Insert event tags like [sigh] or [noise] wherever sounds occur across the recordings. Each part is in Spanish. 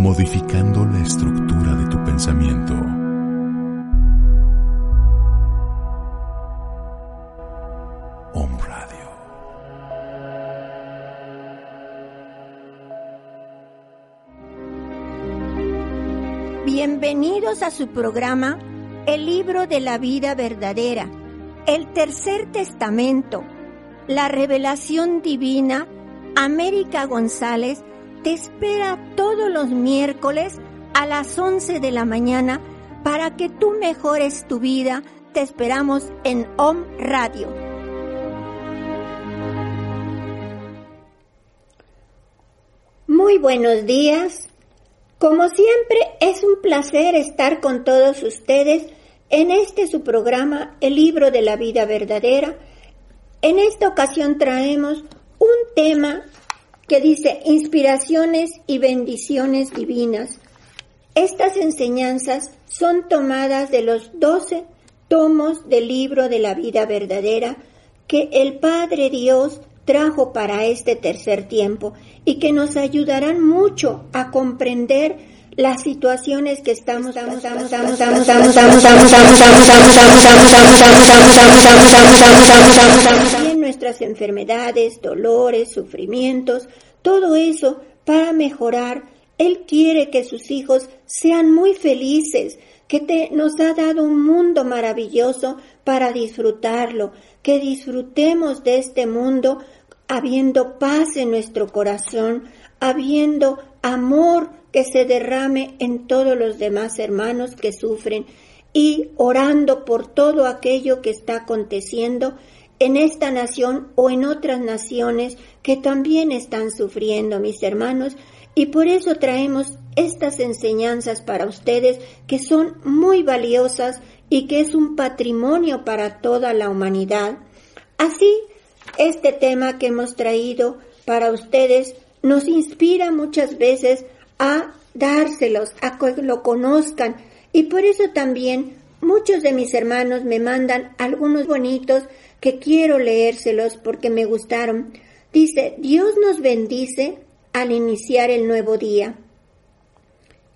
modificando la estructura de tu pensamiento. Om Radio. Bienvenidos a su programa El libro de la vida verdadera, el tercer testamento, la revelación divina, América González te espera todos los miércoles a las 11 de la mañana para que tú mejores tu vida. Te esperamos en Om Radio. Muy buenos días. Como siempre, es un placer estar con todos ustedes en este su programa, El libro de la vida verdadera. En esta ocasión traemos un tema que dice inspiraciones y bendiciones divinas. Estas enseñanzas son tomadas de los doce tomos del libro de la vida verdadera que el Padre Dios trajo para este tercer tiempo y que nos ayudarán mucho a comprender las situaciones que estamos nuestras enfermedades, dolores, sufrimientos, todo eso para mejorar. Él quiere que sus hijos sean muy felices, que te, nos ha dado un mundo maravilloso para disfrutarlo, que disfrutemos de este mundo habiendo paz en nuestro corazón, habiendo amor que se derrame en todos los demás hermanos que sufren y orando por todo aquello que está aconteciendo en esta nación o en otras naciones que también están sufriendo, mis hermanos, y por eso traemos estas enseñanzas para ustedes que son muy valiosas y que es un patrimonio para toda la humanidad. Así, este tema que hemos traído para ustedes nos inspira muchas veces a dárselos, a que lo conozcan. Y por eso también muchos de mis hermanos me mandan algunos bonitos que quiero leérselos porque me gustaron. Dice, Dios nos bendice al iniciar el nuevo día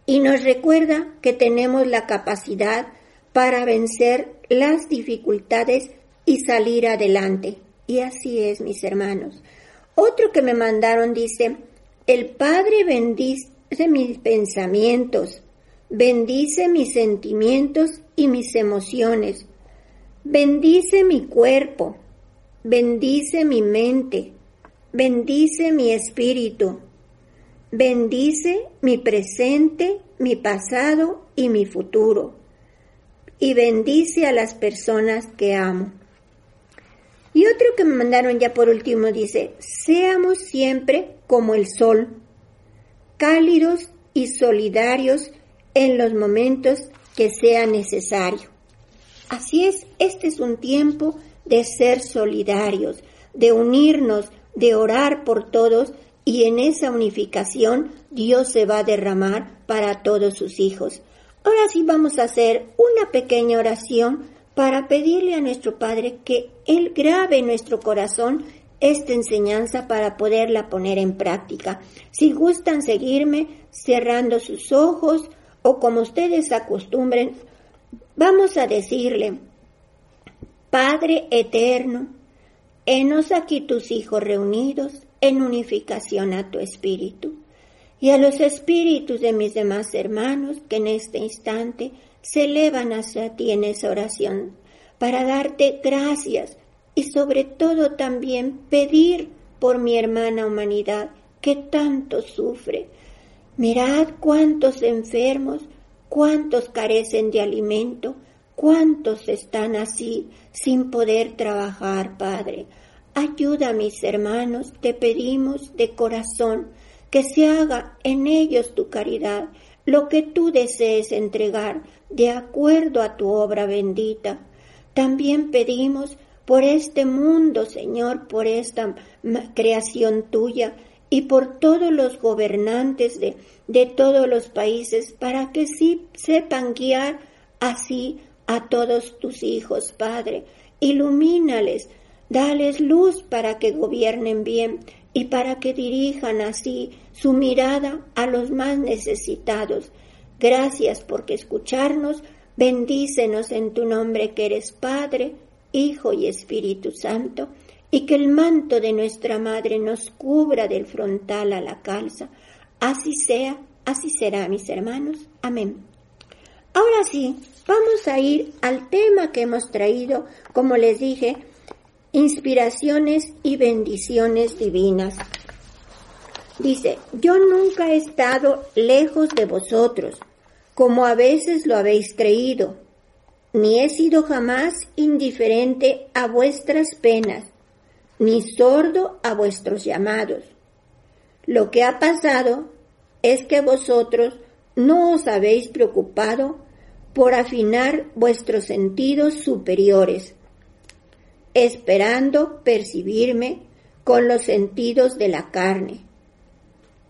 y nos recuerda que tenemos la capacidad para vencer las dificultades y salir adelante. Y así es, mis hermanos. Otro que me mandaron dice, el Padre bendice mis pensamientos, bendice mis sentimientos y mis emociones, bendice mi cuerpo, bendice mi mente, bendice mi espíritu, bendice mi presente, mi pasado y mi futuro, y bendice a las personas que amo. Y otro que me mandaron ya por último dice, seamos siempre como el sol, cálidos y solidarios en los momentos que sea necesario. Así es, este es un tiempo de ser solidarios, de unirnos, de orar por todos y en esa unificación Dios se va a derramar para todos sus hijos. Ahora sí vamos a hacer una pequeña oración para pedirle a nuestro Padre que Él grabe en nuestro corazón esta enseñanza para poderla poner en práctica. Si gustan seguirme cerrando sus ojos o como ustedes acostumbren, vamos a decirle, Padre eterno, Henos aquí tus hijos reunidos en unificación a tu espíritu y a los espíritus de mis demás hermanos que en este instante se elevan hacia ti en esa oración para darte gracias y sobre todo también pedir por mi hermana humanidad que tanto sufre. Mirad cuántos enfermos, cuántos carecen de alimento, cuántos están así sin poder trabajar, Padre. Ayuda a mis hermanos, te pedimos de corazón que se haga en ellos tu caridad, lo que tú desees entregar de acuerdo a tu obra bendita. También pedimos por este mundo, Señor, por esta creación tuya y por todos los gobernantes de, de todos los países, para que sí sepan guiar así a todos tus hijos, Padre. Ilumínales, dales luz para que gobiernen bien y para que dirijan así su mirada a los más necesitados. Gracias porque escucharnos, bendícenos en tu nombre que eres Padre, Hijo y Espíritu Santo, y que el manto de nuestra Madre nos cubra del frontal a la calza. Así sea, así será, mis hermanos. Amén. Ahora sí, vamos a ir al tema que hemos traído, como les dije, inspiraciones y bendiciones divinas. Dice, yo nunca he estado lejos de vosotros, como a veces lo habéis creído, ni he sido jamás indiferente a vuestras penas, ni sordo a vuestros llamados. Lo que ha pasado es que vosotros no os habéis preocupado por afinar vuestros sentidos superiores, esperando percibirme con los sentidos de la carne.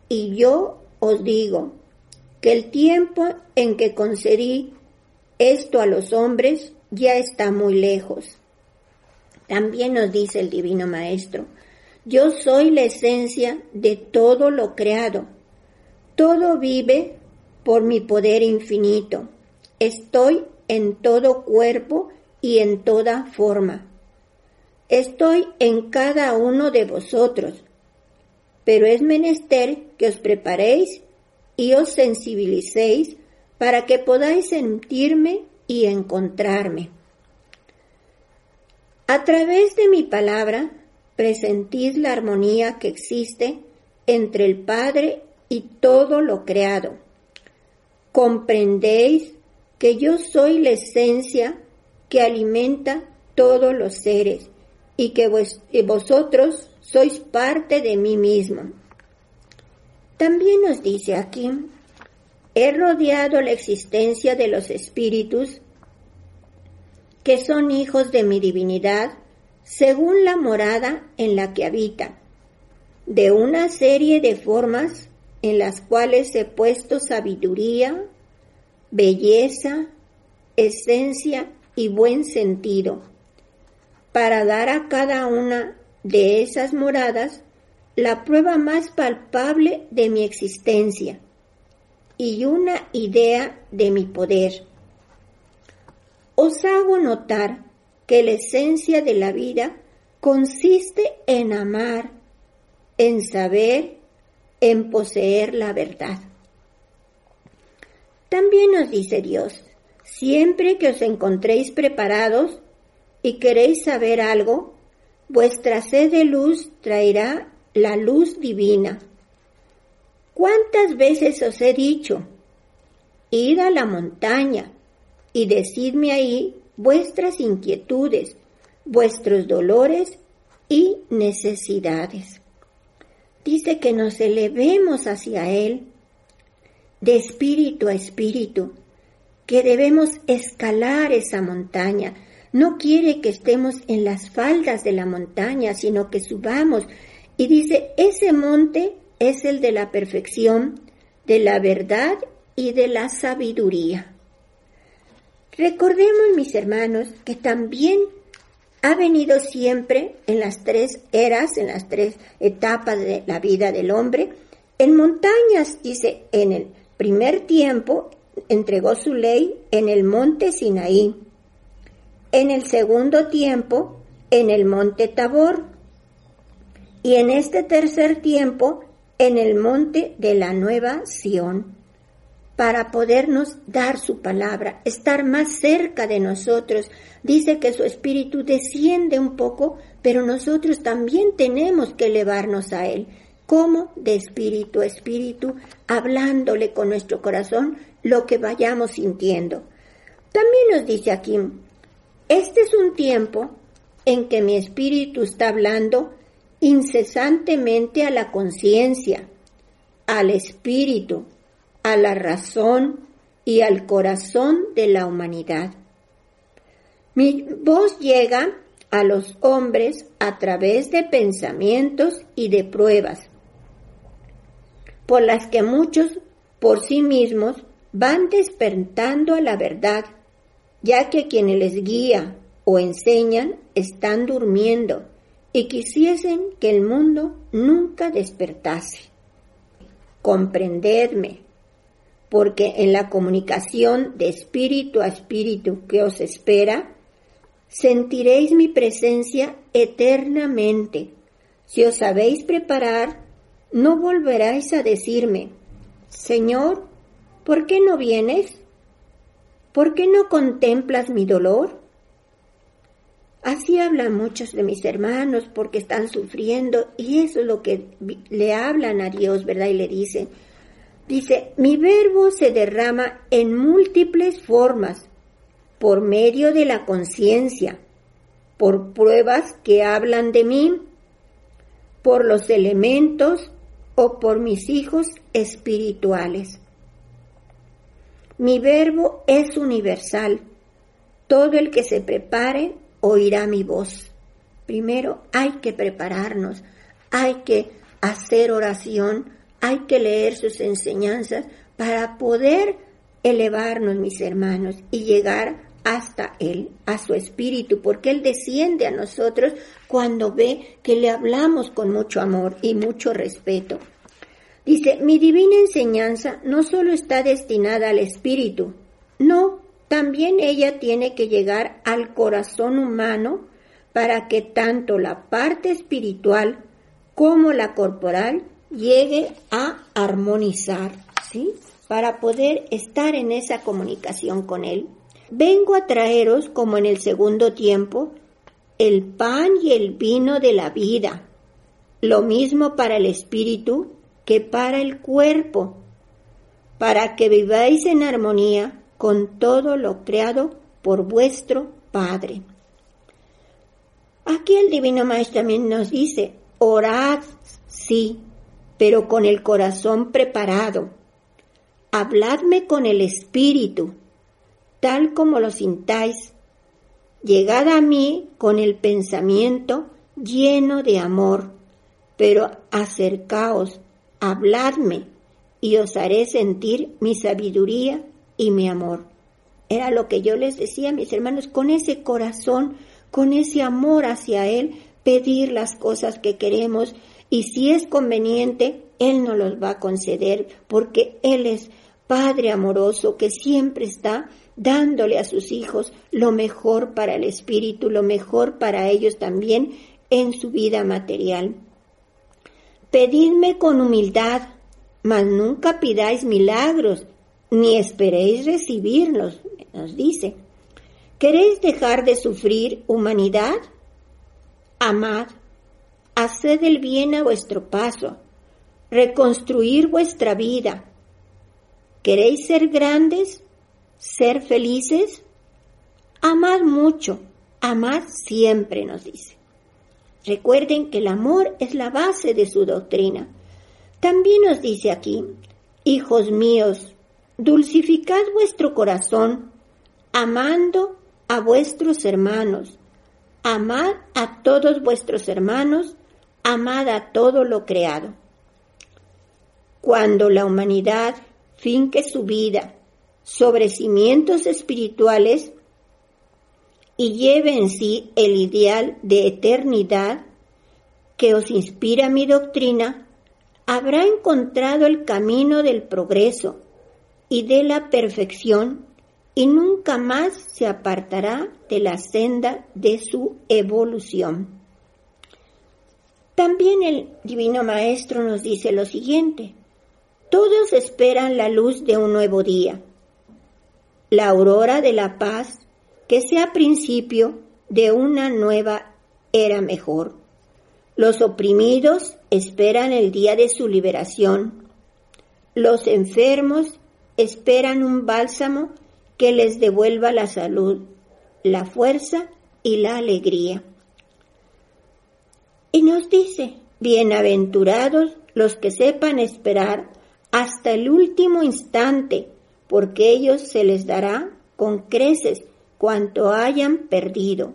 Y yo os digo que el tiempo en que concedí esto a los hombres ya está muy lejos. También nos dice el Divino Maestro, yo soy la esencia de todo lo creado. Todo vive por mi poder infinito. Estoy en todo cuerpo y en toda forma. Estoy en cada uno de vosotros, pero es menester que os preparéis y os sensibilicéis para que podáis sentirme y encontrarme. A través de mi palabra presentís la armonía que existe entre el Padre y todo lo creado. Comprendéis que yo soy la esencia que alimenta todos los seres y que vosotros sois parte de mí mismo. También nos dice aquí, he rodeado la existencia de los espíritus que son hijos de mi divinidad según la morada en la que habita, de una serie de formas en las cuales he puesto sabiduría, belleza, esencia y buen sentido, para dar a cada una de esas moradas la prueba más palpable de mi existencia y una idea de mi poder. Os hago notar que la esencia de la vida consiste en amar, en saber, en poseer la verdad. También nos dice Dios, siempre que os encontréis preparados y queréis saber algo, vuestra sed de luz traerá la luz divina. ¿Cuántas veces os he dicho, id a la montaña y decidme ahí vuestras inquietudes, vuestros dolores y necesidades. Dice que nos elevemos hacia Él de espíritu a espíritu, que debemos escalar esa montaña. No quiere que estemos en las faldas de la montaña, sino que subamos. Y dice, ese monte es el de la perfección, de la verdad y de la sabiduría. Recordemos, mis hermanos, que también ha venido siempre en las tres eras, en las tres etapas de la vida del hombre, en montañas, dice, en el primer tiempo entregó su ley en el monte Sinaí, en el segundo tiempo en el monte Tabor. Y en este tercer tiempo en el monte de la nueva Sión para podernos dar su palabra, estar más cerca de nosotros. Dice que su espíritu desciende un poco, pero nosotros también tenemos que elevarnos a él. como De espíritu a espíritu, hablándole con nuestro corazón lo que vayamos sintiendo. También nos dice aquí, este es un tiempo en que mi espíritu está hablando incesantemente a la conciencia, al espíritu, a la razón y al corazón de la humanidad. Mi voz llega a los hombres a través de pensamientos y de pruebas, por las que muchos por sí mismos van despertando a la verdad, ya que quienes les guía o enseñan están durmiendo y quisiesen que el mundo nunca despertase. Comprendedme, porque en la comunicación de espíritu a espíritu que os espera, sentiréis mi presencia eternamente. Si os sabéis preparar, no volveráis a decirme, Señor, ¿por qué no vienes? ¿Por qué no contemplas mi dolor? Así hablan muchos de mis hermanos porque están sufriendo y eso es lo que le hablan a Dios, ¿verdad? Y le dicen, dice, mi verbo se derrama en múltiples formas por medio de la conciencia, por pruebas que hablan de mí, por los elementos o por mis hijos espirituales. Mi verbo es universal. Todo el que se prepare oirá mi voz. Primero hay que prepararnos, hay que hacer oración, hay que leer sus enseñanzas para poder elevarnos, mis hermanos, y llegar hasta Él, a su Espíritu, porque Él desciende a nosotros cuando ve que le hablamos con mucho amor y mucho respeto. Dice, mi divina enseñanza no solo está destinada al Espíritu, no, también ella tiene que llegar al corazón humano para que tanto la parte espiritual como la corporal llegue a armonizar, ¿sí? Para poder estar en esa comunicación con Él. Vengo a traeros, como en el segundo tiempo, el pan y el vino de la vida, lo mismo para el espíritu que para el cuerpo, para que viváis en armonía con todo lo creado por vuestro Padre. Aquí el Divino Maestro también nos dice, orad, sí, pero con el corazón preparado. Habladme con el Espíritu, tal como lo sintáis. Llegad a mí con el pensamiento lleno de amor, pero acercaos, habladme, y os haré sentir mi sabiduría y mi amor. Era lo que yo les decía, mis hermanos, con ese corazón, con ese amor hacia Él, pedir las cosas que queremos y si es conveniente, Él nos los va a conceder porque Él es Padre amoroso que siempre está dándole a sus hijos lo mejor para el espíritu, lo mejor para ellos también en su vida material. Pedidme con humildad, mas nunca pidáis milagros, ni esperéis recibirlos, nos dice. ¿Queréis dejar de sufrir humanidad? Amad, haced el bien a vuestro paso, reconstruir vuestra vida. ¿Queréis ser grandes? ¿Ser felices? Amad mucho, amad siempre, nos dice. Recuerden que el amor es la base de su doctrina. También nos dice aquí, hijos míos, dulcificad vuestro corazón, amando a vuestros hermanos. Amad a todos vuestros hermanos, amad todo lo creado. Cuando la humanidad finque su vida sobre cimientos espirituales y lleve en sí el ideal de eternidad que os inspira mi doctrina, habrá encontrado el camino del progreso y de la perfección y nunca más se apartará de la senda de su evolución. También el Divino Maestro nos dice lo siguiente, todos esperan la luz de un nuevo día, la aurora de la paz que sea principio de una nueva era mejor. Los oprimidos esperan el día de su liberación. Los enfermos esperan un bálsamo que les devuelva la salud, la fuerza y la alegría. Y nos dice, bienaventurados los que sepan esperar hasta el último instante, porque ellos se les dará con creces cuanto hayan perdido.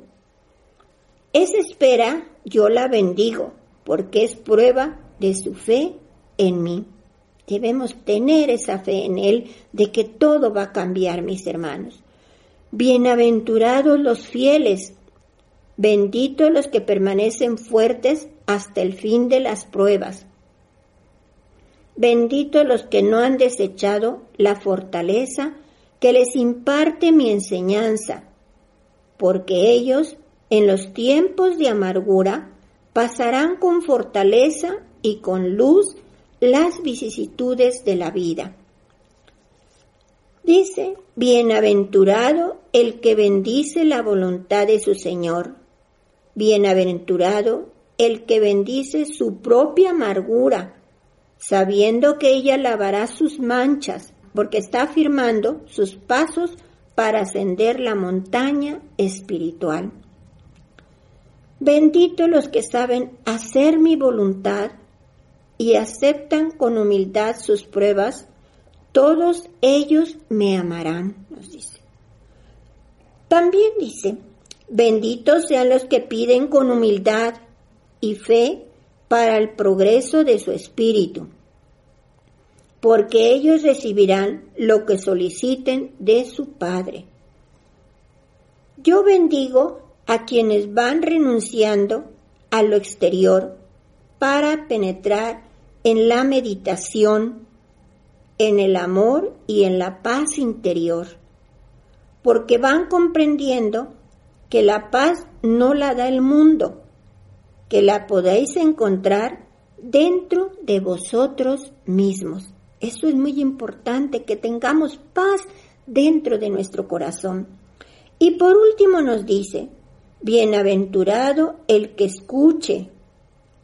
Esa espera yo la bendigo, porque es prueba de su fe en mí. Debemos tener esa fe en Él de que todo va a cambiar, mis hermanos. Bienaventurados los fieles, benditos los que permanecen fuertes hasta el fin de las pruebas. Benditos los que no han desechado la fortaleza que les imparte mi enseñanza, porque ellos en los tiempos de amargura pasarán con fortaleza y con luz las vicisitudes de la vida. Dice, bienaventurado el que bendice la voluntad de su Señor, bienaventurado el que bendice su propia amargura, sabiendo que ella lavará sus manchas porque está afirmando sus pasos para ascender la montaña espiritual. Bendito los que saben hacer mi voluntad y aceptan con humildad sus pruebas, todos ellos me amarán, nos dice. También dice, benditos sean los que piden con humildad y fe para el progreso de su espíritu porque ellos recibirán lo que soliciten de su Padre. Yo bendigo a quienes van renunciando a lo exterior para penetrar en la meditación, en el amor y en la paz interior, porque van comprendiendo que la paz no la da el mundo, que la podéis encontrar dentro de vosotros mismos. Eso es muy importante, que tengamos paz dentro de nuestro corazón. Y por último nos dice, bienaventurado el que escuche,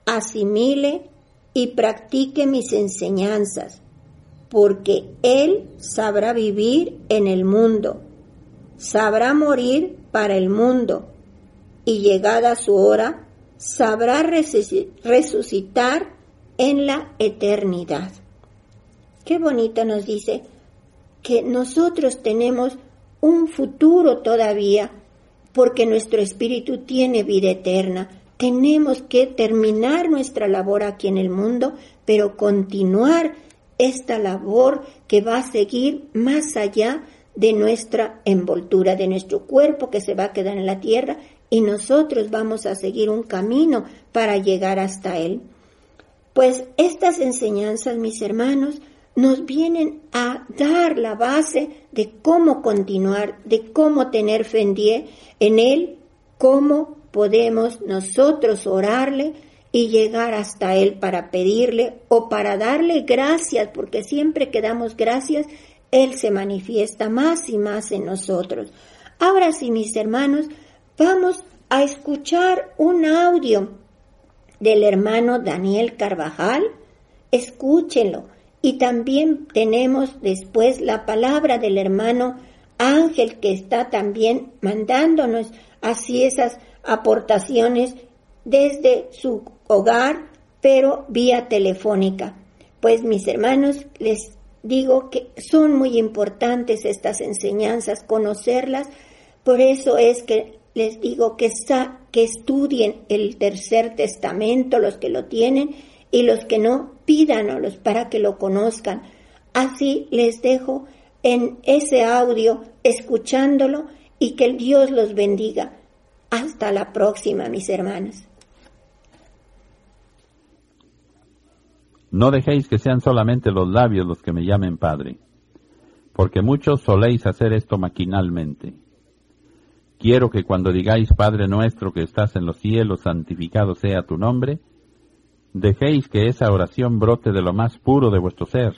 asimile y practique mis enseñanzas, porque él sabrá vivir en el mundo, sabrá morir para el mundo, y llegada su hora, sabrá resucitar en la eternidad. Qué bonito nos dice que nosotros tenemos un futuro todavía porque nuestro espíritu tiene vida eterna. Tenemos que terminar nuestra labor aquí en el mundo, pero continuar esta labor que va a seguir más allá de nuestra envoltura, de nuestro cuerpo que se va a quedar en la tierra y nosotros vamos a seguir un camino para llegar hasta él. Pues estas enseñanzas, mis hermanos, nos vienen a dar la base de cómo continuar, de cómo tener fe en, Él, cómo podemos nosotros orarle y llegar hasta Él para pedirle o para darle gracias, porque siempre que damos gracias, Él se manifiesta más y más en nosotros. Ahora sí, mis hermanos, vamos a escuchar un audio del hermano Daniel Carvajal. Escúchenlo y también tenemos después la palabra del hermano Ángel que está también mandándonos así esas aportaciones desde su hogar, pero vía telefónica. Pues mis hermanos, les digo que son muy importantes estas enseñanzas, conocerlas, por eso es que les digo que, que estudien el tercer testamento, los que lo tienen, y los que no, pídanos para que lo conozcan. Así les dejo en ese audio, escuchándolo, y que Dios los bendiga. Hasta la próxima, mis hermanos. No dejéis que sean solamente los labios los que me llamen Padre, porque muchos soléis hacer esto maquinalmente. Quiero que cuando digáis Padre nuestro que estás en los cielos, santificado sea tu nombre, dejéis que esa oración brote de lo más puro de vuestro ser,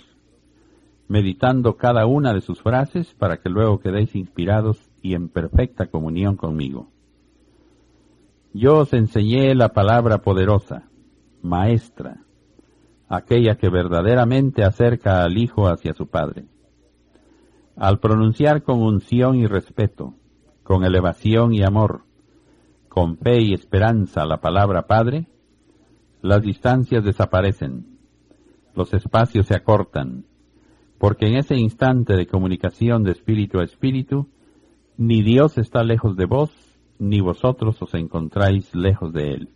meditando cada una de sus frases para que luego quedéis inspirados y en perfecta comunión conmigo. Yo os enseñé la palabra poderosa, maestra, aquella que verdaderamente acerca al Hijo hacia su Padre. Al pronunciar con unción y respeto, con elevación y amor, con fe y esperanza la palabra Padre, las distancias desaparecen, los espacios se acortan, porque en ese instante de comunicación de espíritu a espíritu, ni Dios está lejos de vos, ni vosotros os encontráis lejos de Él.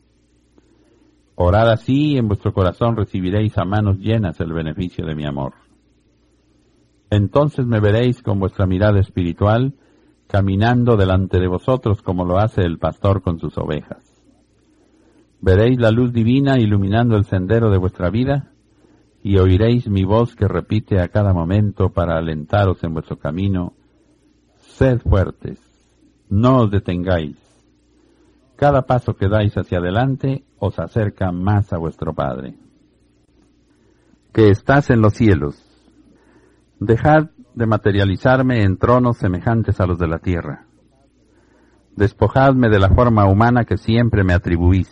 Orad así y en vuestro corazón recibiréis a manos llenas el beneficio de mi amor. Entonces me veréis con vuestra mirada espiritual, caminando delante de vosotros como lo hace el pastor con sus ovejas. Veréis la luz divina iluminando el sendero de vuestra vida y oiréis mi voz que repite a cada momento para alentaros en vuestro camino Sed fuertes, no os detengáis. Cada paso que dais hacia adelante os acerca más a vuestro Padre. Que estás en los cielos. Dejad de materializarme en tronos semejantes a los de la tierra. Despojadme de la forma humana que siempre me atribuís.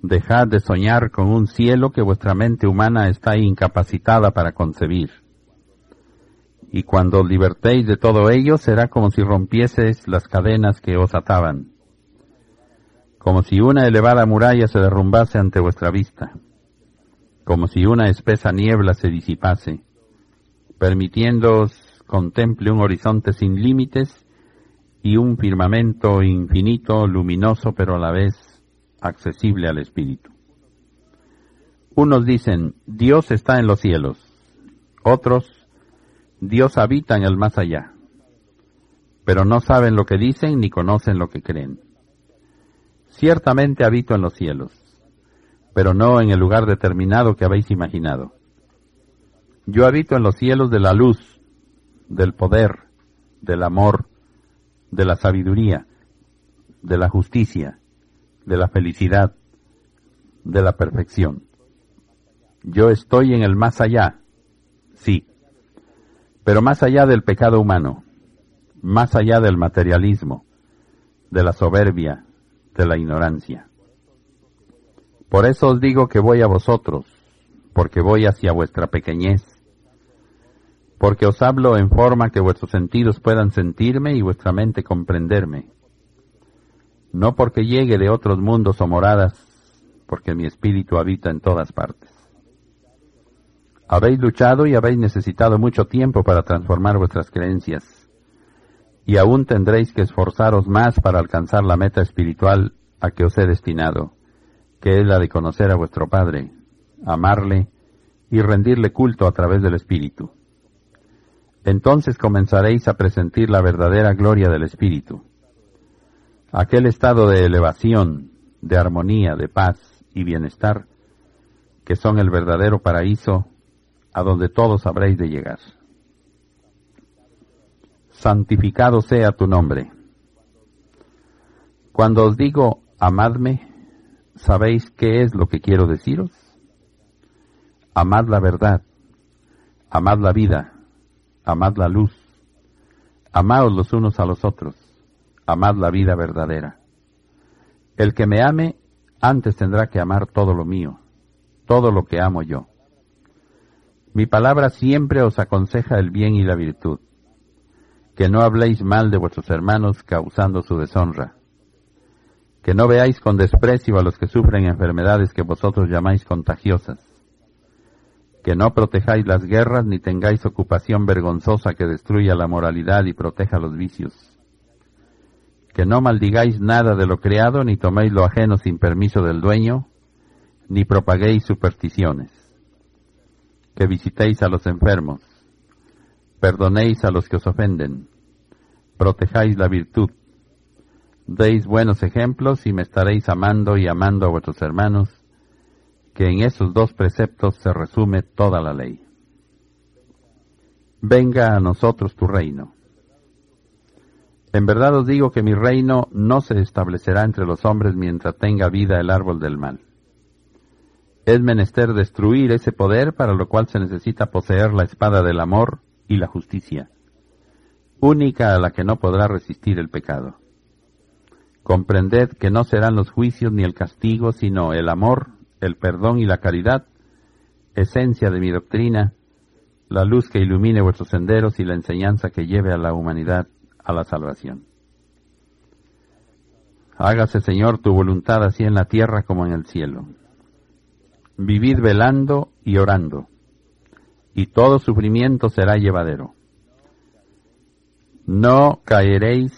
Dejad de soñar con un cielo que vuestra mente humana está incapacitada para concebir y cuando os libertéis de todo ello será como si rompieseis las cadenas que os ataban, como si una elevada muralla se derrumbase ante vuestra vista, como si una espesa niebla se disipase, permitiéndoos contemple un horizonte sin límites y un firmamento infinito, luminoso, pero a la vez accesible al espíritu. Unos dicen, Dios está en los cielos, otros, Dios habita en el más allá, pero no saben lo que dicen ni conocen lo que creen. Ciertamente habito en los cielos, pero no en el lugar determinado que habéis imaginado. Yo habito en los cielos de la luz, del poder, del amor, de la sabiduría, de la justicia, de la felicidad, de la perfección. Yo estoy en el más allá, sí, pero más allá del pecado humano, más allá del materialismo, de la soberbia, la ignorancia. Por eso os digo que voy a vosotros, porque voy hacia vuestra pequeñez, porque os hablo en forma que vuestros sentidos puedan sentirme y vuestra mente comprenderme. No porque llegue de otros mundos o moradas, porque mi espíritu habita en todas partes. Habéis luchado y habéis necesitado mucho tiempo para transformar vuestras creencias, y aún tendréis que esforzaros más para alcanzar la meta espiritual a que os he destinado, que es la de conocer a vuestro Padre, amarle y rendirle culto a través del Espíritu. Entonces comenzaréis a presentir la verdadera gloria del Espíritu, aquel estado de elevación, de armonía, de paz y bienestar, que son el verdadero paraíso a donde todos habréis de llegar. Santificado sea tu nombre. Cuando os digo amadme, ¿sabéis qué es lo que quiero deciros? Amad la verdad, amad la vida, amad la luz, amaos los unos a los otros, amad la vida verdadera. El que me ame, antes tendrá que amar todo lo mío, todo lo que amo yo. Mi palabra siempre os aconseja el bien y la virtud. Que no habléis mal de vuestros hermanos causando su deshonra, que no veáis con desprecio a los que sufren enfermedades que vosotros llamáis contagiosas, que no protejáis las guerras ni tengáis ocupación vergonzosa que destruya la moralidad y proteja los vicios, que no maldigáis nada de lo creado ni toméis lo ajeno sin permiso del dueño, ni propaguéis supersticiones, que visitéis a los enfermos, perdonéis a los que os ofenden, protejáis la virtud, deis buenos ejemplos y me estaréis amando y amando a vuestros hermanos, que en esos dos preceptos se resume toda la ley. Venga a nosotros tu reino. En verdad os digo que mi reino no se establecerá entre los hombres mientras tenga vida el árbol del mal. Es menester destruir ese poder para lo cual se necesita poseer la espada del amor y la justicia, única a la que no podrá resistir el pecado. Comprended que no serán los juicios ni el castigo, sino el amor, el perdón y la caridad, esencia de mi doctrina, la luz que ilumine vuestros senderos y la enseñanza que lleve a la humanidad a la salvación. Hágase, Señor, tu voluntad así en la tierra como en el cielo. Vivid velando y orando, y todo sufrimiento será llevadero. No caeréis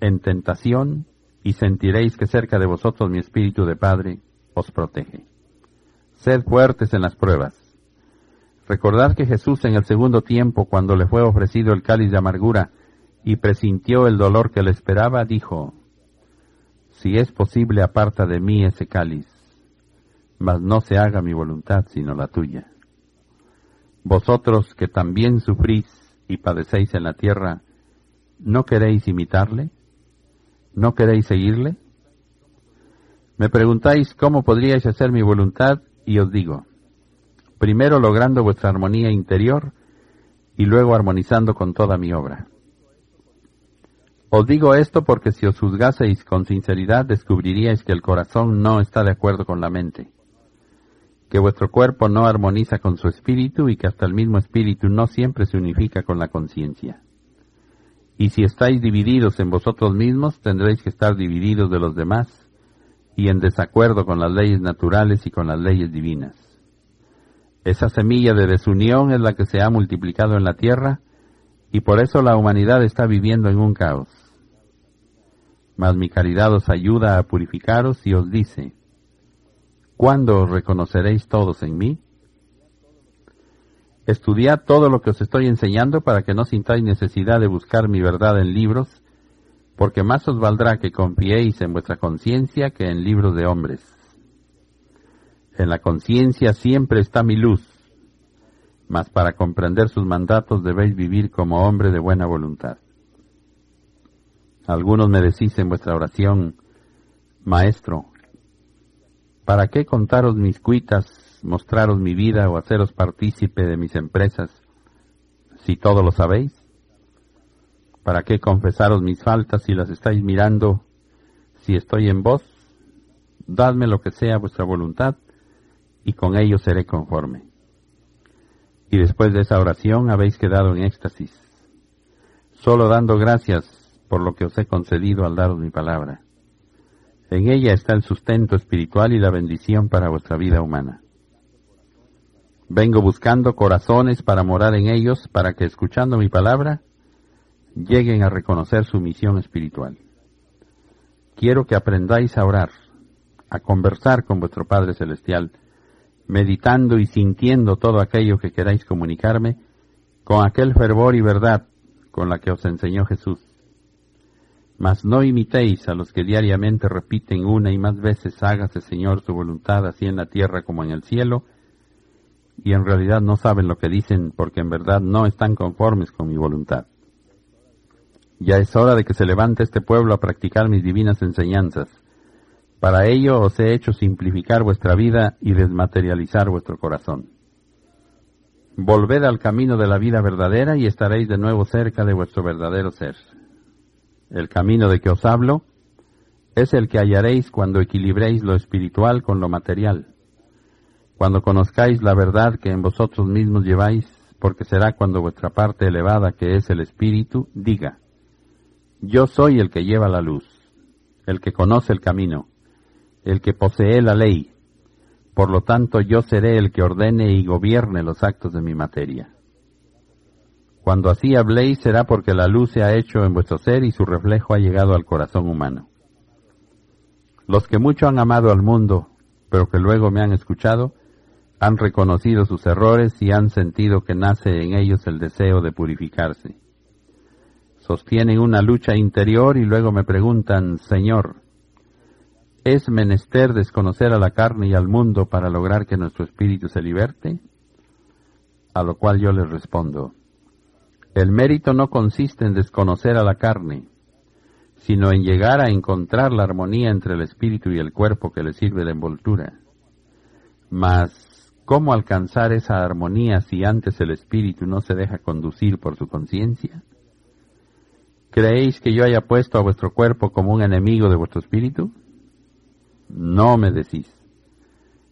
en tentación, y sentiréis que cerca de vosotros mi Espíritu de Padre os protege. Sed fuertes en las pruebas. Recordad que Jesús en el segundo tiempo, cuando le fue ofrecido el cáliz de amargura y presintió el dolor que le esperaba, dijo, Si es posible, aparta de mí ese cáliz, mas no se haga mi voluntad sino la tuya. Vosotros que también sufrís y padecéis en la tierra, ¿no queréis imitarle? ¿No queréis seguirle? Me preguntáis cómo podríais hacer mi voluntad y os digo, primero logrando vuestra armonía interior y luego armonizando con toda mi obra. Os digo esto porque si os juzgaseis con sinceridad descubriríais que el corazón no está de acuerdo con la mente, que vuestro cuerpo no armoniza con su espíritu y que hasta el mismo espíritu no siempre se unifica con la conciencia. Y si estáis divididos en vosotros mismos, tendréis que estar divididos de los demás y en desacuerdo con las leyes naturales y con las leyes divinas. Esa semilla de desunión es la que se ha multiplicado en la tierra y por eso la humanidad está viviendo en un caos. Mas mi caridad os ayuda a purificaros y os dice, ¿cuándo os reconoceréis todos en mí? Estudiad todo lo que os estoy enseñando para que no sintáis necesidad de buscar mi verdad en libros, porque más os valdrá que confiéis en vuestra conciencia que en libros de hombres. En la conciencia siempre está mi luz, mas para comprender sus mandatos debéis vivir como hombre de buena voluntad. Algunos me decís en vuestra oración, Maestro, ¿para qué contaros mis cuitas mostraros mi vida o haceros partícipe de mis empresas, si todo lo sabéis? ¿Para qué confesaros mis faltas si las estáis mirando, si estoy en vos? Dadme lo que sea vuestra voluntad, y con ello seré conforme. Y después de esa oración habéis quedado en éxtasis, solo dando gracias por lo que os he concedido al daros mi palabra. En ella está el sustento espiritual y la bendición para vuestra vida humana. Vengo buscando corazones para morar en ellos, para que escuchando mi palabra, lleguen a reconocer su misión espiritual. Quiero que aprendáis a orar, a conversar con vuestro Padre Celestial, meditando y sintiendo todo aquello que queráis comunicarme, con aquel fervor y verdad con la que os enseñó Jesús. Mas no imitéis a los que diariamente repiten una y más veces hágase Señor su voluntad así en la tierra como en el cielo, y en realidad no saben lo que dicen porque en verdad no están conformes con mi voluntad. Ya es hora de que se levante este pueblo a practicar mis divinas enseñanzas. Para ello os he hecho simplificar vuestra vida y desmaterializar vuestro corazón. Volved al camino de la vida verdadera y estaréis de nuevo cerca de vuestro verdadero ser. El camino de que os hablo es el que hallaréis cuando equilibréis lo espiritual con lo material cuando conozcáis la verdad que en vosotros mismos lleváis, porque será cuando vuestra parte elevada, que es el Espíritu, diga, Yo soy el que lleva la luz, el que conoce el camino, el que posee la ley. Por lo tanto, yo seré el que ordene y gobierne los actos de mi materia. Cuando así habléis será porque la luz se ha hecho en vuestro ser y su reflejo ha llegado al corazón humano. Los que mucho han amado al mundo, pero que luego me han escuchado, han reconocido sus errores y han sentido que nace en ellos el deseo de purificarse. Sostienen una lucha interior y luego me preguntan, Señor, ¿es menester desconocer a la carne y al mundo para lograr que nuestro espíritu se liberte? A lo cual yo les respondo, el mérito no consiste en desconocer a la carne, sino en llegar a encontrar la armonía entre el espíritu y el cuerpo que le sirve de envoltura. Mas, ¿cómo alcanzar esa armonía si antes el espíritu no se deja conducir por su conciencia? ¿Creéis que yo haya puesto a vuestro cuerpo como un enemigo de vuestro espíritu? No me decís.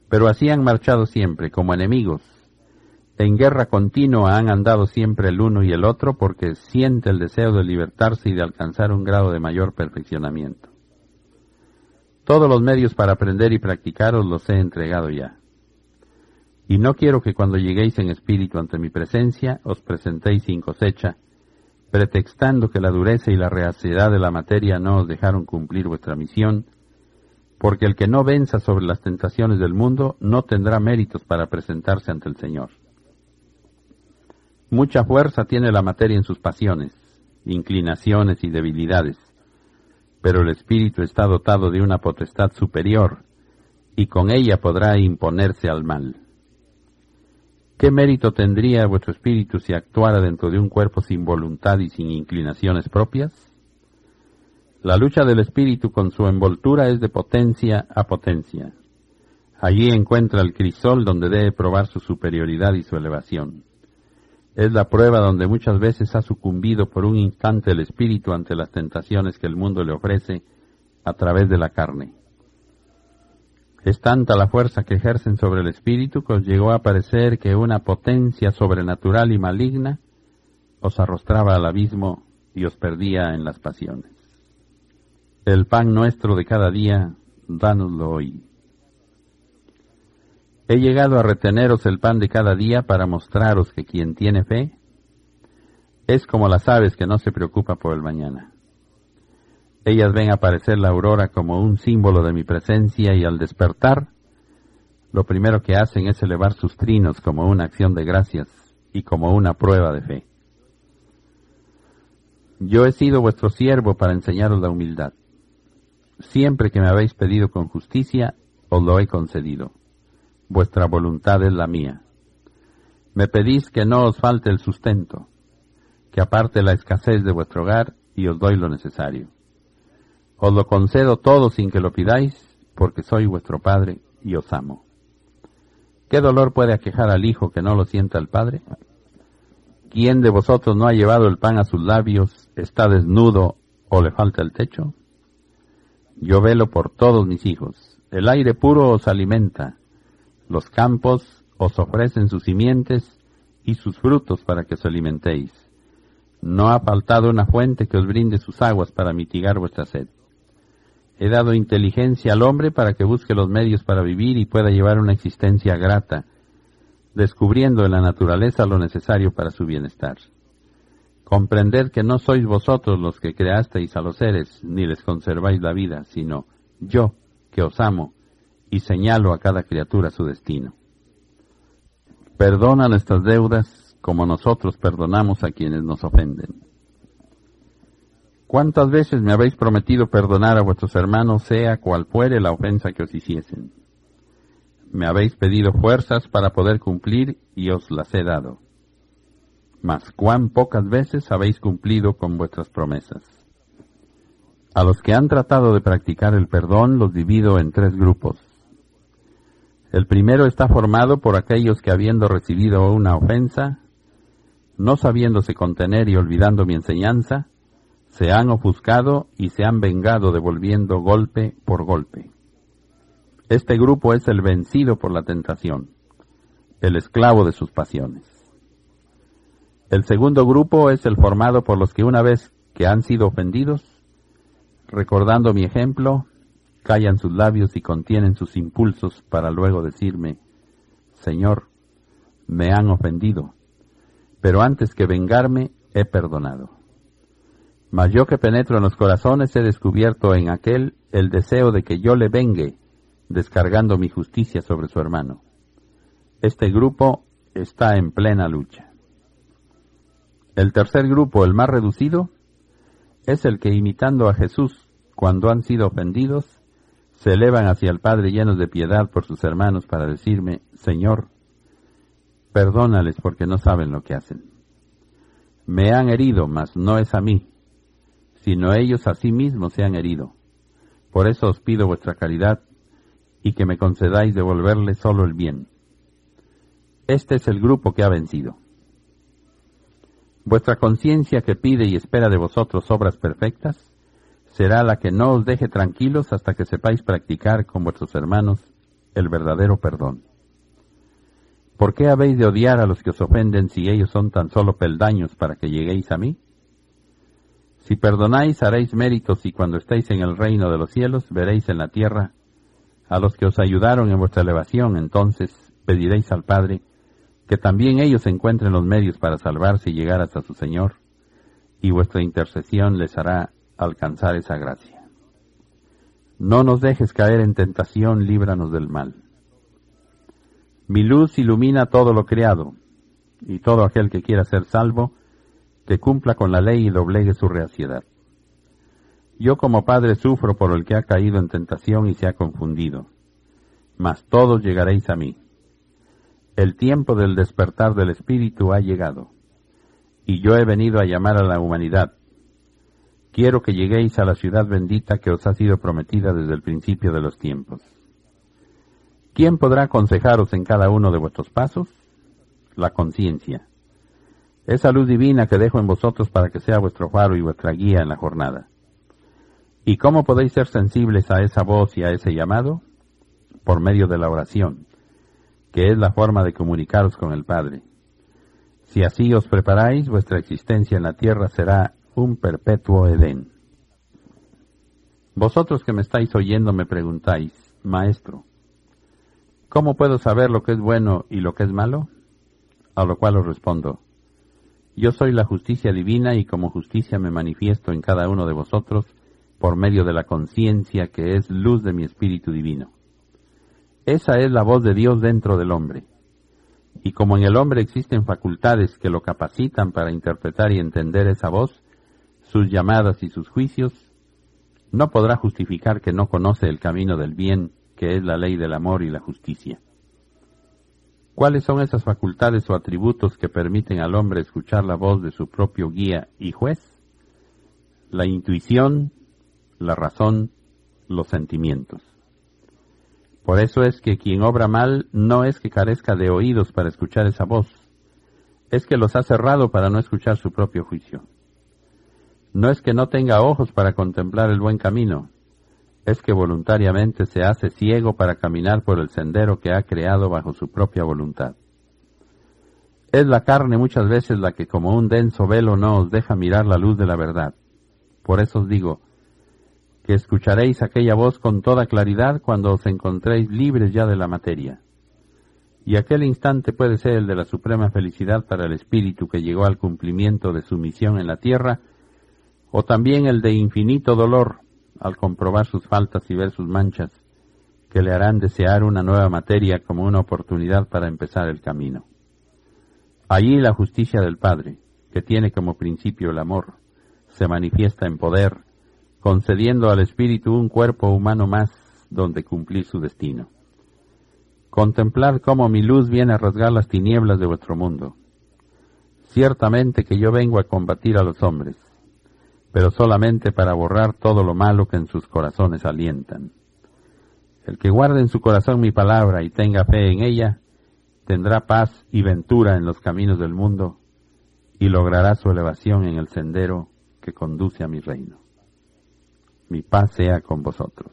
Pero así han marchado siempre, como enemigos, en guerra continua han andado siempre el uno y el otro porque siente el deseo de libertarse y de alcanzar un grado de mayor perfeccionamiento. Todos los medios para aprender y practicar os los he entregado ya. Y no quiero que cuando lleguéis en espíritu ante mi presencia os presentéis sin cosecha, pretextando que la dureza y la reacidad de la materia no os dejaron cumplir vuestra misión, porque el que no venza sobre las tentaciones del mundo no tendrá méritos para presentarse ante el Señor. Mucha fuerza tiene la materia en sus pasiones, inclinaciones y debilidades, pero el espíritu está dotado de una potestad superior y con ella podrá imponerse al mal. ¿Qué mérito tendría vuestro espíritu si actuara dentro de un cuerpo sin voluntad y sin inclinaciones propias? La lucha del espíritu con su envoltura es de potencia a potencia. Allí encuentra el crisol donde debe probar su superioridad y su elevación. Es la prueba donde muchas veces ha sucumbido por un instante el espíritu ante las tentaciones que el mundo le ofrece a través de la carne. Es tanta la fuerza que ejercen sobre el espíritu que os llegó a parecer que una potencia sobrenatural y maligna os arrostraba al abismo y os perdía en las pasiones. El pan nuestro de cada día, dánoslo hoy. He llegado a reteneros el pan de cada día para mostraros que quien tiene fe es como las aves que no se preocupa por el mañana. Ellas ven aparecer la aurora como un símbolo de mi presencia y al despertar, lo primero que hacen es elevar sus trinos como una acción de gracias y como una prueba de fe. Yo he sido vuestro siervo para enseñaros la humildad. Siempre que me habéis pedido con justicia, os lo he concedido vuestra voluntad es la mía. Me pedís que no os falte el sustento, que aparte la escasez de vuestro hogar y os doy lo necesario. Os lo concedo todo sin que lo pidáis, porque soy vuestro Padre y os amo. ¿Qué dolor puede aquejar al Hijo que no lo sienta el Padre? ¿Quién de vosotros no ha llevado el pan a sus labios, está desnudo o le falta el techo? Yo velo por todos mis hijos. El aire puro os alimenta, los campos os ofrecen sus simientes y sus frutos para que os alimentéis. No ha faltado una fuente que os brinde sus aguas para mitigar vuestra sed. He dado inteligencia al hombre para que busque los medios para vivir y pueda llevar una existencia grata, descubriendo en la naturaleza lo necesario para su bienestar. Comprended que no sois vosotros los que creasteis a los seres, ni les conserváis la vida, sino yo, que os amo, y señalo a cada criatura su destino. Perdona nuestras deudas como nosotros perdonamos a quienes nos ofenden. ¿Cuántas veces me habéis prometido perdonar a vuestros hermanos, sea cual fuere la ofensa que os hiciesen? Me habéis pedido fuerzas para poder cumplir y os las he dado. Mas cuán pocas veces habéis cumplido con vuestras promesas. A los que han tratado de practicar el perdón los divido en tres grupos. El primero está formado por aquellos que habiendo recibido una ofensa, no sabiéndose contener y olvidando mi enseñanza, se han ofuscado y se han vengado devolviendo golpe por golpe. Este grupo es el vencido por la tentación, el esclavo de sus pasiones. El segundo grupo es el formado por los que una vez que han sido ofendidos, recordando mi ejemplo, callan sus labios y contienen sus impulsos para luego decirme, Señor, me han ofendido, pero antes que vengarme he perdonado. Mas yo que penetro en los corazones he descubierto en aquel el deseo de que yo le vengue, descargando mi justicia sobre su hermano. Este grupo está en plena lucha. El tercer grupo, el más reducido, es el que imitando a Jesús cuando han sido ofendidos, se elevan hacia el Padre llenos de piedad por sus hermanos para decirme, Señor, perdónales porque no saben lo que hacen. Me han herido, mas no es a mí, sino ellos a sí mismos se han herido. Por eso os pido vuestra caridad y que me concedáis devolverles solo el bien. Este es el grupo que ha vencido. Vuestra conciencia que pide y espera de vosotros obras perfectas, será la que no os deje tranquilos hasta que sepáis practicar con vuestros hermanos el verdadero perdón. ¿Por qué habéis de odiar a los que os ofenden si ellos son tan solo peldaños para que lleguéis a mí? Si perdonáis haréis méritos y cuando estéis en el reino de los cielos veréis en la tierra a los que os ayudaron en vuestra elevación, entonces pediréis al Padre que también ellos encuentren los medios para salvarse y llegar hasta su Señor, y vuestra intercesión les hará alcanzar esa gracia. No nos dejes caer en tentación, líbranos del mal. Mi luz ilumina todo lo creado, y todo aquel que quiera ser salvo, que cumpla con la ley y doblegue su reaciedad. Yo como padre sufro por el que ha caído en tentación y se ha confundido, mas todos llegaréis a mí. El tiempo del despertar del Espíritu ha llegado, y yo he venido a llamar a la humanidad, quiero que lleguéis a la ciudad bendita que os ha sido prometida desde el principio de los tiempos. ¿Quién podrá aconsejaros en cada uno de vuestros pasos? La conciencia. Esa luz divina que dejo en vosotros para que sea vuestro faro y vuestra guía en la jornada. ¿Y cómo podéis ser sensibles a esa voz y a ese llamado? Por medio de la oración, que es la forma de comunicaros con el Padre. Si así os preparáis, vuestra existencia en la tierra será un perpetuo Edén. Vosotros que me estáis oyendo me preguntáis, Maestro, ¿cómo puedo saber lo que es bueno y lo que es malo? A lo cual os respondo, yo soy la justicia divina y como justicia me manifiesto en cada uno de vosotros por medio de la conciencia que es luz de mi espíritu divino. Esa es la voz de Dios dentro del hombre. Y como en el hombre existen facultades que lo capacitan para interpretar y entender esa voz, sus llamadas y sus juicios, no podrá justificar que no conoce el camino del bien, que es la ley del amor y la justicia. ¿Cuáles son esas facultades o atributos que permiten al hombre escuchar la voz de su propio guía y juez? La intuición, la razón, los sentimientos. Por eso es que quien obra mal no es que carezca de oídos para escuchar esa voz, es que los ha cerrado para no escuchar su propio juicio. No es que no tenga ojos para contemplar el buen camino, es que voluntariamente se hace ciego para caminar por el sendero que ha creado bajo su propia voluntad. Es la carne muchas veces la que como un denso velo no os deja mirar la luz de la verdad. Por eso os digo, que escucharéis aquella voz con toda claridad cuando os encontréis libres ya de la materia. Y aquel instante puede ser el de la suprema felicidad para el espíritu que llegó al cumplimiento de su misión en la tierra, o también el de infinito dolor al comprobar sus faltas y ver sus manchas, que le harán desear una nueva materia como una oportunidad para empezar el camino. Allí la justicia del Padre, que tiene como principio el amor, se manifiesta en poder, concediendo al Espíritu un cuerpo humano más donde cumplir su destino. Contemplad cómo mi luz viene a rasgar las tinieblas de vuestro mundo. Ciertamente que yo vengo a combatir a los hombres, pero solamente para borrar todo lo malo que en sus corazones alientan. El que guarde en su corazón mi palabra y tenga fe en ella, tendrá paz y ventura en los caminos del mundo y logrará su elevación en el sendero que conduce a mi reino. Mi paz sea con vosotros.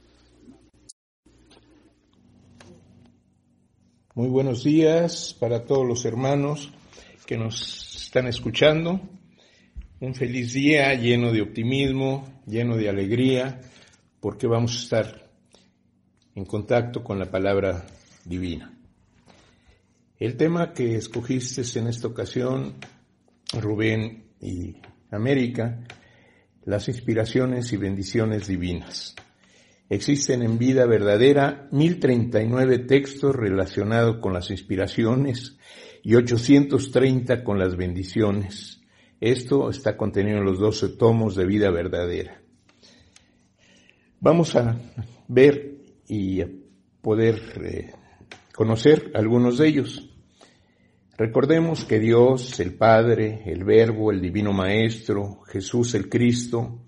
Muy buenos días para todos los hermanos que nos están escuchando un feliz día lleno de optimismo, lleno de alegría, porque vamos a estar en contacto con la palabra divina. El tema que escogiste en esta ocasión, Rubén y América, las inspiraciones y bendiciones divinas. Existen en vida verdadera 1039 textos relacionados con las inspiraciones y 830 con las bendiciones. Esto está contenido en los 12 tomos de vida verdadera. Vamos a ver y a poder eh, conocer algunos de ellos. Recordemos que Dios, el Padre, el Verbo, el Divino Maestro, Jesús el Cristo,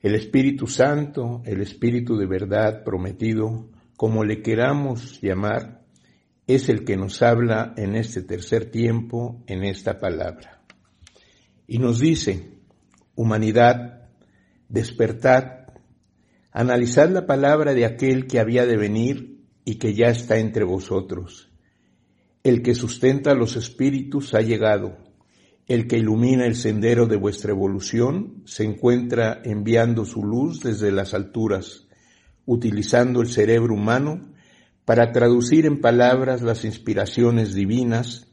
el Espíritu Santo, el Espíritu de verdad prometido, como le queramos llamar, es el que nos habla en este tercer tiempo, en esta palabra. Y nos dice, humanidad, despertad, analizad la palabra de aquel que había de venir y que ya está entre vosotros. El que sustenta los espíritus ha llegado el que ilumina el sendero de vuestra evolución se encuentra enviando su luz desde las alturas, utilizando el cerebro humano para traducir en palabras las inspiraciones divinas,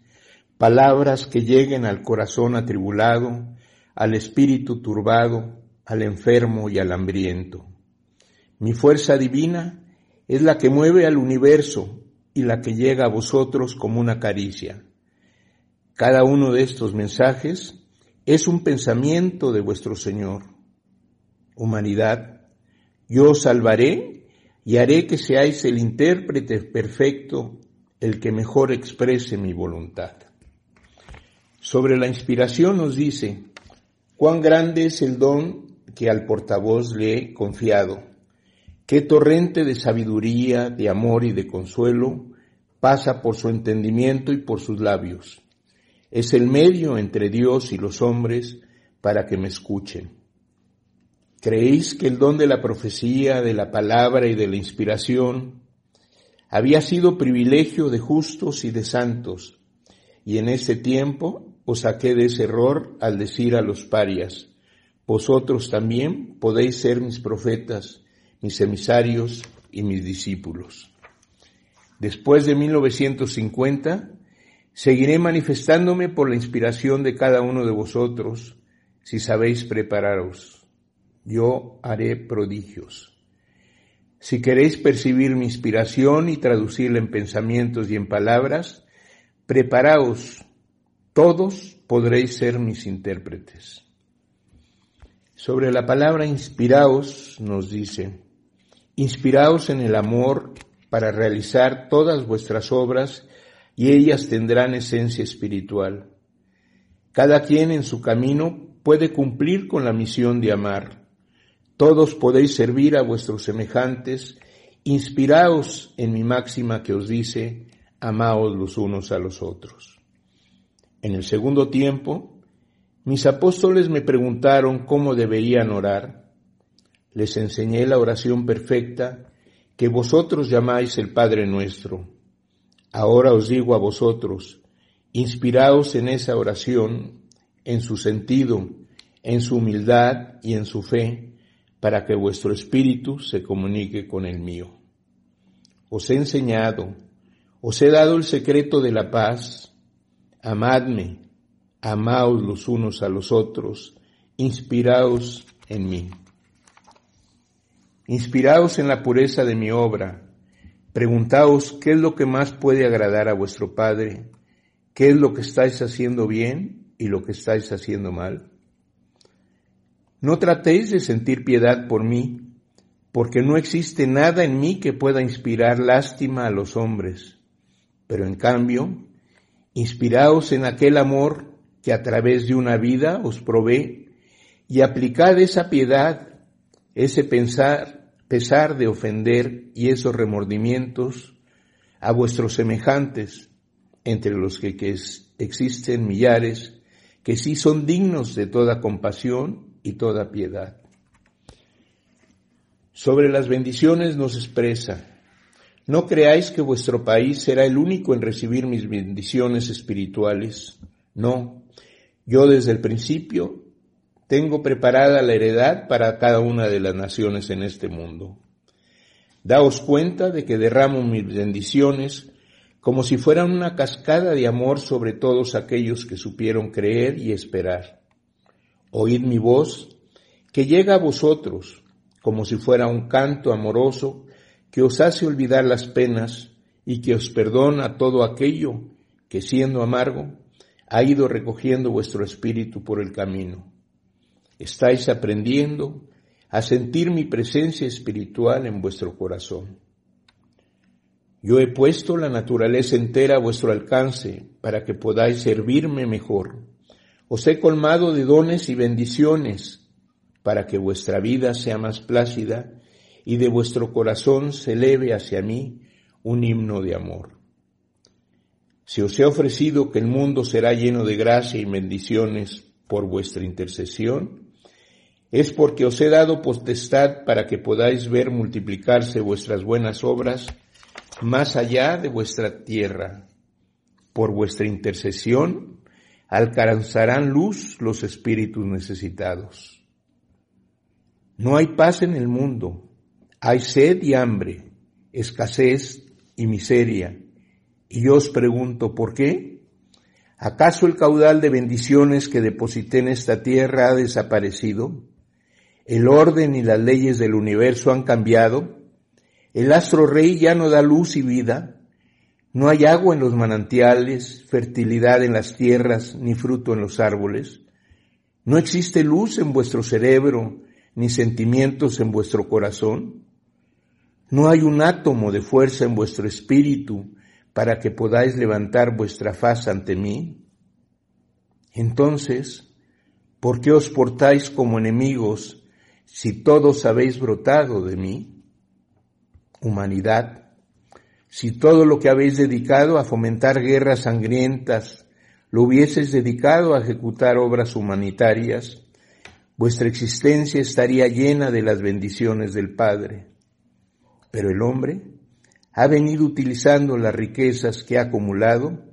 palabras que lleguen al corazón atribulado, al espíritu turbado, al enfermo y al hambriento. Mi fuerza divina es la que mueve al universo y la que llega a vosotros como una caricia. Cada uno de estos mensajes es un pensamiento de vuestro Señor. Humanidad, yo os salvaré y haré que seáis el intérprete perfecto, el que mejor exprese mi voluntad. Sobre la inspiración nos dice, cuán grande es el don que al portavoz le he confiado, qué torrente de sabiduría, de amor y de consuelo pasa por su entendimiento y por sus labios es el medio entre Dios y los hombres para que me escuchen. ¿Creéis que el don de la profecía, de la palabra y de la inspiración había sido privilegio de justos y de santos? Y en ese tiempo os saqué de ese error al decir a los parias, vosotros también podéis ser mis profetas, mis emisarios y mis discípulos. Después de 1950, Seguiré manifestándome por la inspiración de cada uno de vosotros, si sabéis prepararos. Yo haré prodigios. Si queréis percibir mi inspiración y traducirla en pensamientos y en palabras, preparaos, todos podréis ser mis intérpretes. Sobre la palabra inspiraos nos dice, inspiraos en el amor para realizar todas vuestras obras y ellas tendrán esencia espiritual. Cada quien en su camino puede cumplir con la misión de amar. Todos podéis servir a vuestros semejantes, inspiraos en mi máxima que os dice, amaos los unos a los otros. En el segundo tiempo, mis apóstoles me preguntaron cómo deberían orar. Les enseñé la oración perfecta que vosotros llamáis el Padre nuestro Ahora os digo a vosotros, inspiraos en esa oración, en su sentido, en su humildad y en su fe, para que vuestro espíritu se comunique con el mío. Os he enseñado, os he dado el secreto de la paz, amadme, amaos los unos a los otros, inspiraos en mí. Inspiraos en la pureza de mi obra, Preguntaos qué es lo que más puede agradar a vuestro Padre, qué es lo que estáis haciendo bien y lo que estáis haciendo mal. No tratéis de sentir piedad por mí, porque no existe nada en mí que pueda inspirar lástima a los hombres, pero en cambio, inspiraos en aquel amor que a través de una vida os provee y aplicad esa piedad, ese pensar pesar de ofender y esos remordimientos a vuestros semejantes, entre los que, existen millares, que sí son dignos de toda compasión y toda piedad. Sobre las bendiciones nos expresa, no creáis que vuestro país será el único en recibir mis bendiciones espirituales. No, yo desde el principio tengo preparada la heredad para cada una de las naciones en este mundo. Daos cuenta de que derramo mis bendiciones como si fueran una cascada de amor sobre todos aquellos que supieron creer y esperar. Oíd mi voz, que llega a vosotros, como si fuera un canto amoroso que os hace olvidar las penas y que os perdona todo aquello que siendo amargo ha ido recogiendo vuestro espíritu por el camino. Estáis aprendiendo a sentir mi presencia espiritual en vuestro corazón. Yo he puesto la naturaleza entera a vuestro alcance para que podáis servirme mejor. Os he colmado de dones y bendiciones para que vuestra vida sea más plácida y de vuestro corazón se eleve hacia mí un himno de amor. Si os he ofrecido que el mundo será lleno de gracia y bendiciones por vuestra intercesión, es porque os he dado potestad para que podáis ver multiplicarse vuestras buenas obras más allá de vuestra tierra. Por vuestra intercesión alcanzarán luz los espíritus necesitados. No hay paz en el mundo, hay sed y hambre, escasez y miseria. Y yo os pregunto, ¿por qué? ¿Acaso el caudal de bendiciones que deposité en esta tierra ha desaparecido? ¿El orden y las leyes del universo han cambiado? El astro rey ya no da luz y vida. No hay agua en los manantiales, fertilidad en las tierras, ni fruto en los árboles. No existe luz en vuestro cerebro, ni sentimientos en vuestro corazón. No hay un átomo de fuerza en vuestro espíritu para que podáis levantar vuestra faz ante mí. Entonces, ¿por qué os portáis como enemigos si todos habéis brotado de mí? humanidad, si todo lo que habéis dedicado a fomentar guerras sangrientas lo hubieses dedicado a ejecutar obras humanitarias, vuestra existencia estaría llena de las bendiciones del Padre. Pero el hombre ha venido utilizando las riquezas que ha acumulado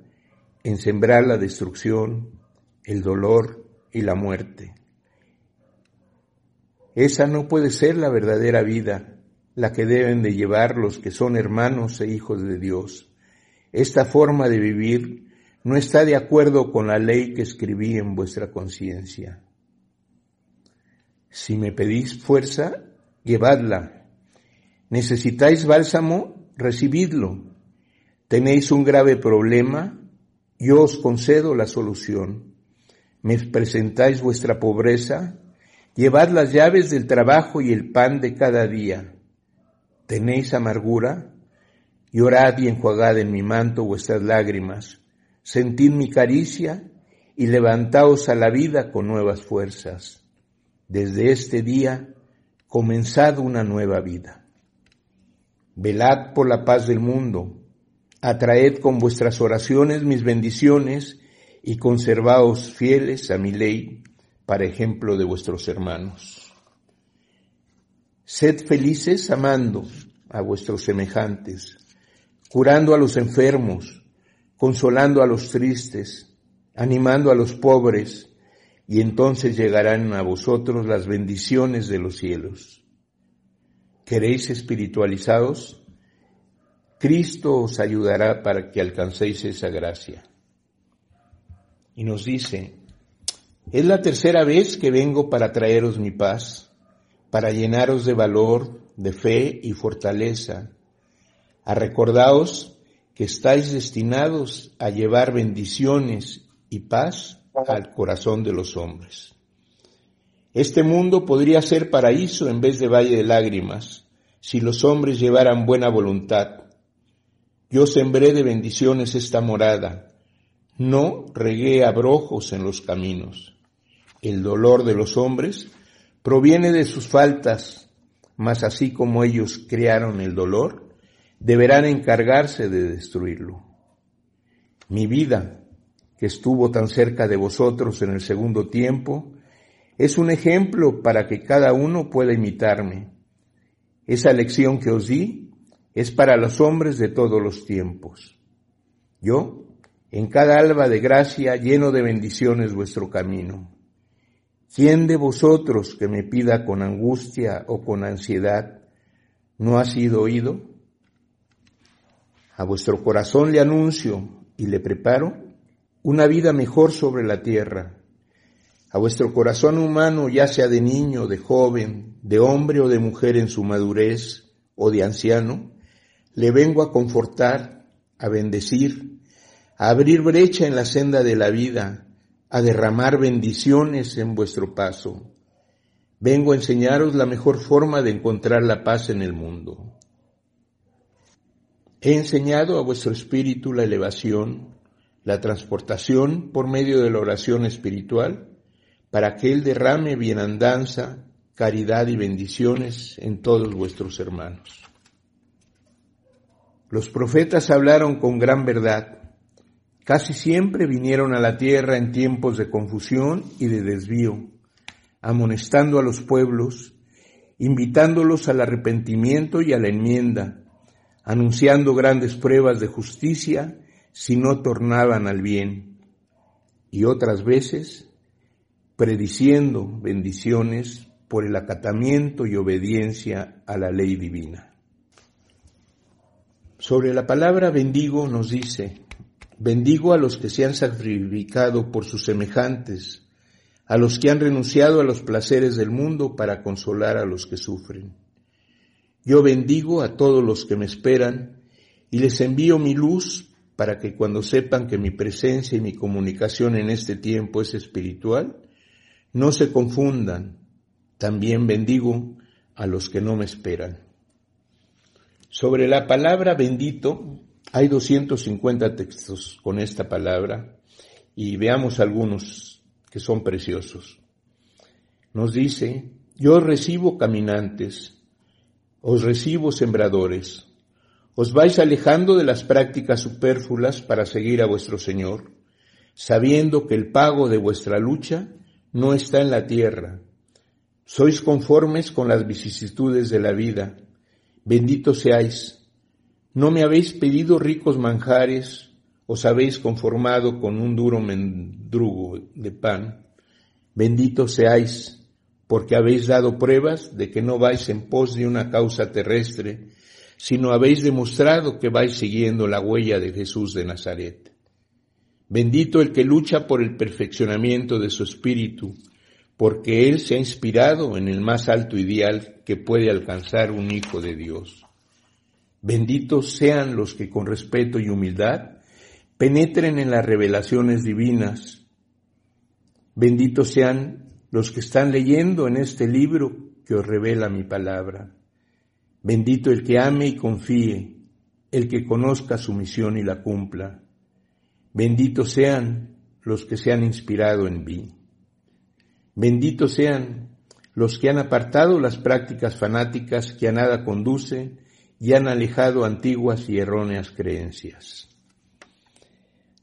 en sembrar la destrucción, el dolor y la muerte. Esa no puede ser la verdadera vida la que deben de llevar los que son hermanos e hijos de Dios. Esta forma de vivir no está de acuerdo con la ley que escribí en vuestra conciencia. Si me pedís fuerza, llevadla. ¿Necesitáis bálsamo? Recibidlo. ¿Tenéis un grave problema? Yo os concedo la solución. ¿Me presentáis vuestra pobreza? Llevad las llaves del trabajo y el pan de cada día ¿Tenéis amargura? Llorad y enjuagad en mi manto vuestras lágrimas, sentid mi caricia y levantaos a la vida con nuevas fuerzas. Desde este día comenzad una nueva vida. Velad por la paz del mundo, atraed con vuestras oraciones mis bendiciones y conservaos fieles a mi ley, para ejemplo de vuestros hermanos. Sed felices amando a vuestros semejantes, curando a los enfermos, consolando a los tristes, animando a los pobres, y entonces llegarán a vosotros las bendiciones de los cielos. ¿Queréis espiritualizados? Cristo os ayudará para que alcancéis esa gracia. Y nos dice, es la tercera vez que vengo para traeros mi paz para llenaros de valor, de fe y fortaleza, a recordaos que estáis destinados a llevar bendiciones y paz al corazón de los hombres. Este mundo podría ser paraíso en vez de valle de lágrimas, si los hombres llevaran buena voluntad. Yo sembré de bendiciones esta morada, no regué abrojos en los caminos. El dolor de los hombres proviene de sus faltas, mas así como ellos crearon el dolor, deberán encargarse de destruirlo. Mi vida, que estuvo tan cerca de vosotros en el segundo tiempo, es un ejemplo para que cada uno pueda imitarme. Esa lección que os di es para los hombres de todos los tiempos. Yo, en cada alba de gracia, lleno de bendiciones vuestro camino ¿quién de vosotros que me pida con angustia o con ansiedad no ha sido oído? A vuestro corazón le anuncio y le preparo una vida mejor sobre la tierra. A vuestro corazón humano, ya sea de niño, de joven, de hombre o de mujer en su madurez o de anciano, le vengo a confortar, a bendecir, a abrir brecha en la senda de la vida, a derramar bendiciones en vuestro paso. Vengo a enseñaros la mejor forma de encontrar la paz en el mundo. He enseñado a vuestro espíritu la elevación, la transportación por medio de la oración espiritual, para que Él derrame bienandanza, caridad y bendiciones en todos vuestros hermanos. Los profetas hablaron con gran verdad. Casi siempre vinieron a la tierra en tiempos de confusión y de desvío, amonestando a los pueblos, invitándolos al arrepentimiento y a la enmienda, anunciando grandes pruebas de justicia si no tornaban al bien, y otras veces prediciendo bendiciones por el acatamiento y obediencia a la ley divina. Sobre la palabra bendigo nos dice, bendigo a los que se han sacrificado por sus semejantes, a los que han renunciado a los placeres del mundo para consolar a los que sufren. Yo bendigo a todos los que me esperan y les envío mi luz para que cuando sepan que mi presencia y mi comunicación en este tiempo es espiritual, no se confundan. También bendigo a los que no me esperan. Sobre la palabra bendito, hay 250 textos con esta palabra y veamos algunos que son preciosos. Nos dice, yo recibo caminantes, os recibo sembradores, os vais alejando de las prácticas superfluas para seguir a vuestro Señor, sabiendo que el pago de vuestra lucha no está en la tierra. Sois conformes con las vicisitudes de la vida, Bendito seáis. No me habéis pedido ricos manjares, os habéis conformado con un duro mendrugo de pan. Bendito seáis, porque habéis dado pruebas de que no vais en pos de una causa terrestre, sino habéis demostrado que vais siguiendo la huella de Jesús de Nazaret. Bendito el que lucha por el perfeccionamiento de su espíritu, porque Él se ha inspirado en el más alto ideal que puede alcanzar un hijo de Dios. Benditos sean los que con respeto y humildad penetren en las revelaciones divinas. Benditos sean los que están leyendo en este libro que os revela mi palabra. Bendito el que ame y confíe, el que conozca su misión y la cumpla. Benditos sean los que se han inspirado en mí. Benditos sean los que han apartado las prácticas fanáticas que a nada conducen y han alejado antiguas y erróneas creencias.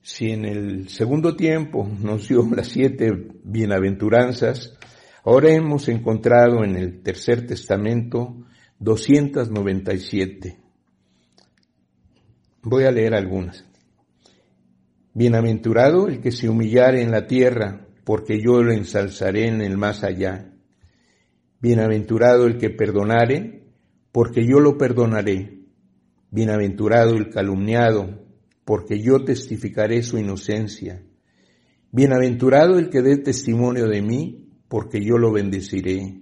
Si en el segundo tiempo nos dio [laughs] las siete bienaventuranzas, ahora hemos encontrado en el tercer testamento 297. Voy a leer algunas. Bienaventurado el que se humillare en la tierra, porque yo lo ensalzaré en el más allá. Bienaventurado el que perdonare, porque yo lo perdonaré. Bienaventurado el calumniado, porque yo testificaré su inocencia. Bienaventurado el que dé testimonio de mí, porque yo lo bendeciré.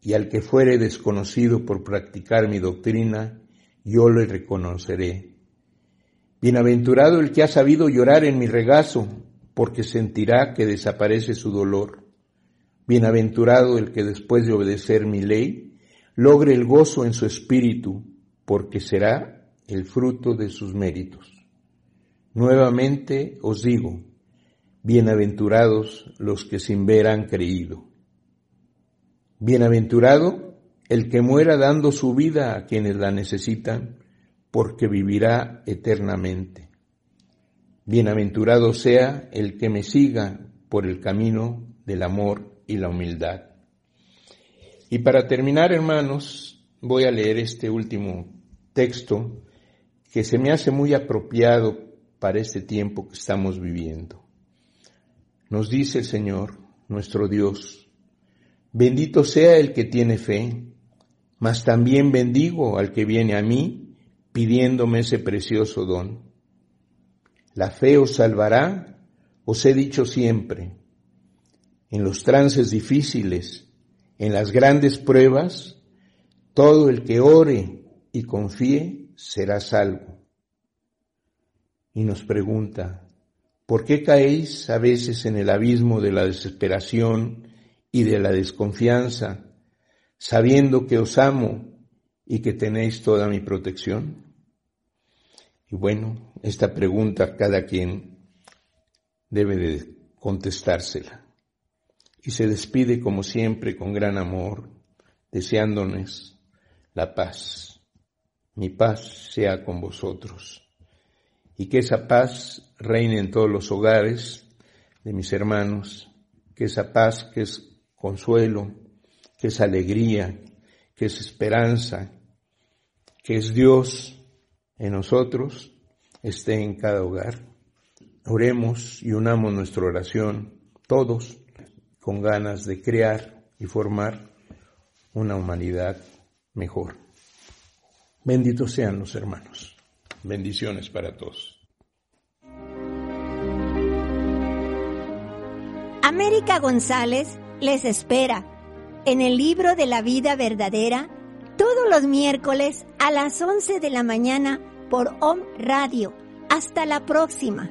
Y al que fuere desconocido por practicar mi doctrina, yo le reconoceré. Bienaventurado el que ha sabido llorar en mi regazo, porque sentirá que desaparece su dolor. Bienaventurado el que después de obedecer mi ley, logre el gozo en su espíritu, porque será el fruto de sus méritos. Nuevamente os digo, bienaventurados los que sin ver han creído. Bienaventurado el que muera dando su vida a quienes la necesitan, porque vivirá eternamente. Bienaventurado sea el que me siga por el camino del amor y la humildad. Y para terminar, hermanos, voy a leer este último texto que se me hace muy apropiado para este tiempo que estamos viviendo. Nos dice el Señor, nuestro Dios, Bendito sea el que tiene fe, mas también bendigo al que viene a mí pidiéndome ese precioso don. La fe os salvará, os he dicho siempre, en los trances difíciles, en las grandes pruebas, todo el que ore y confíe será salvo. Y nos pregunta, ¿por qué caéis a veces en el abismo de la desesperación y de la desconfianza, sabiendo que os amo y que tenéis toda mi protección? Y bueno, esta pregunta cada quien debe de contestársela. Y se despide como siempre con gran amor, deseándonos la paz. Mi paz sea con vosotros. Y que esa paz reine en todos los hogares de mis hermanos, que esa paz que es consuelo, que es alegría, que es esperanza, que es Dios en nosotros, esté en cada hogar. Oremos y unamos nuestra oración todos con ganas de crear y formar una humanidad mejor. Benditos sean los hermanos. Bendiciones para todos. América González les espera en el libro de la vida verdadera todos los miércoles a las 11 de la mañana por Om Radio. Hasta la próxima.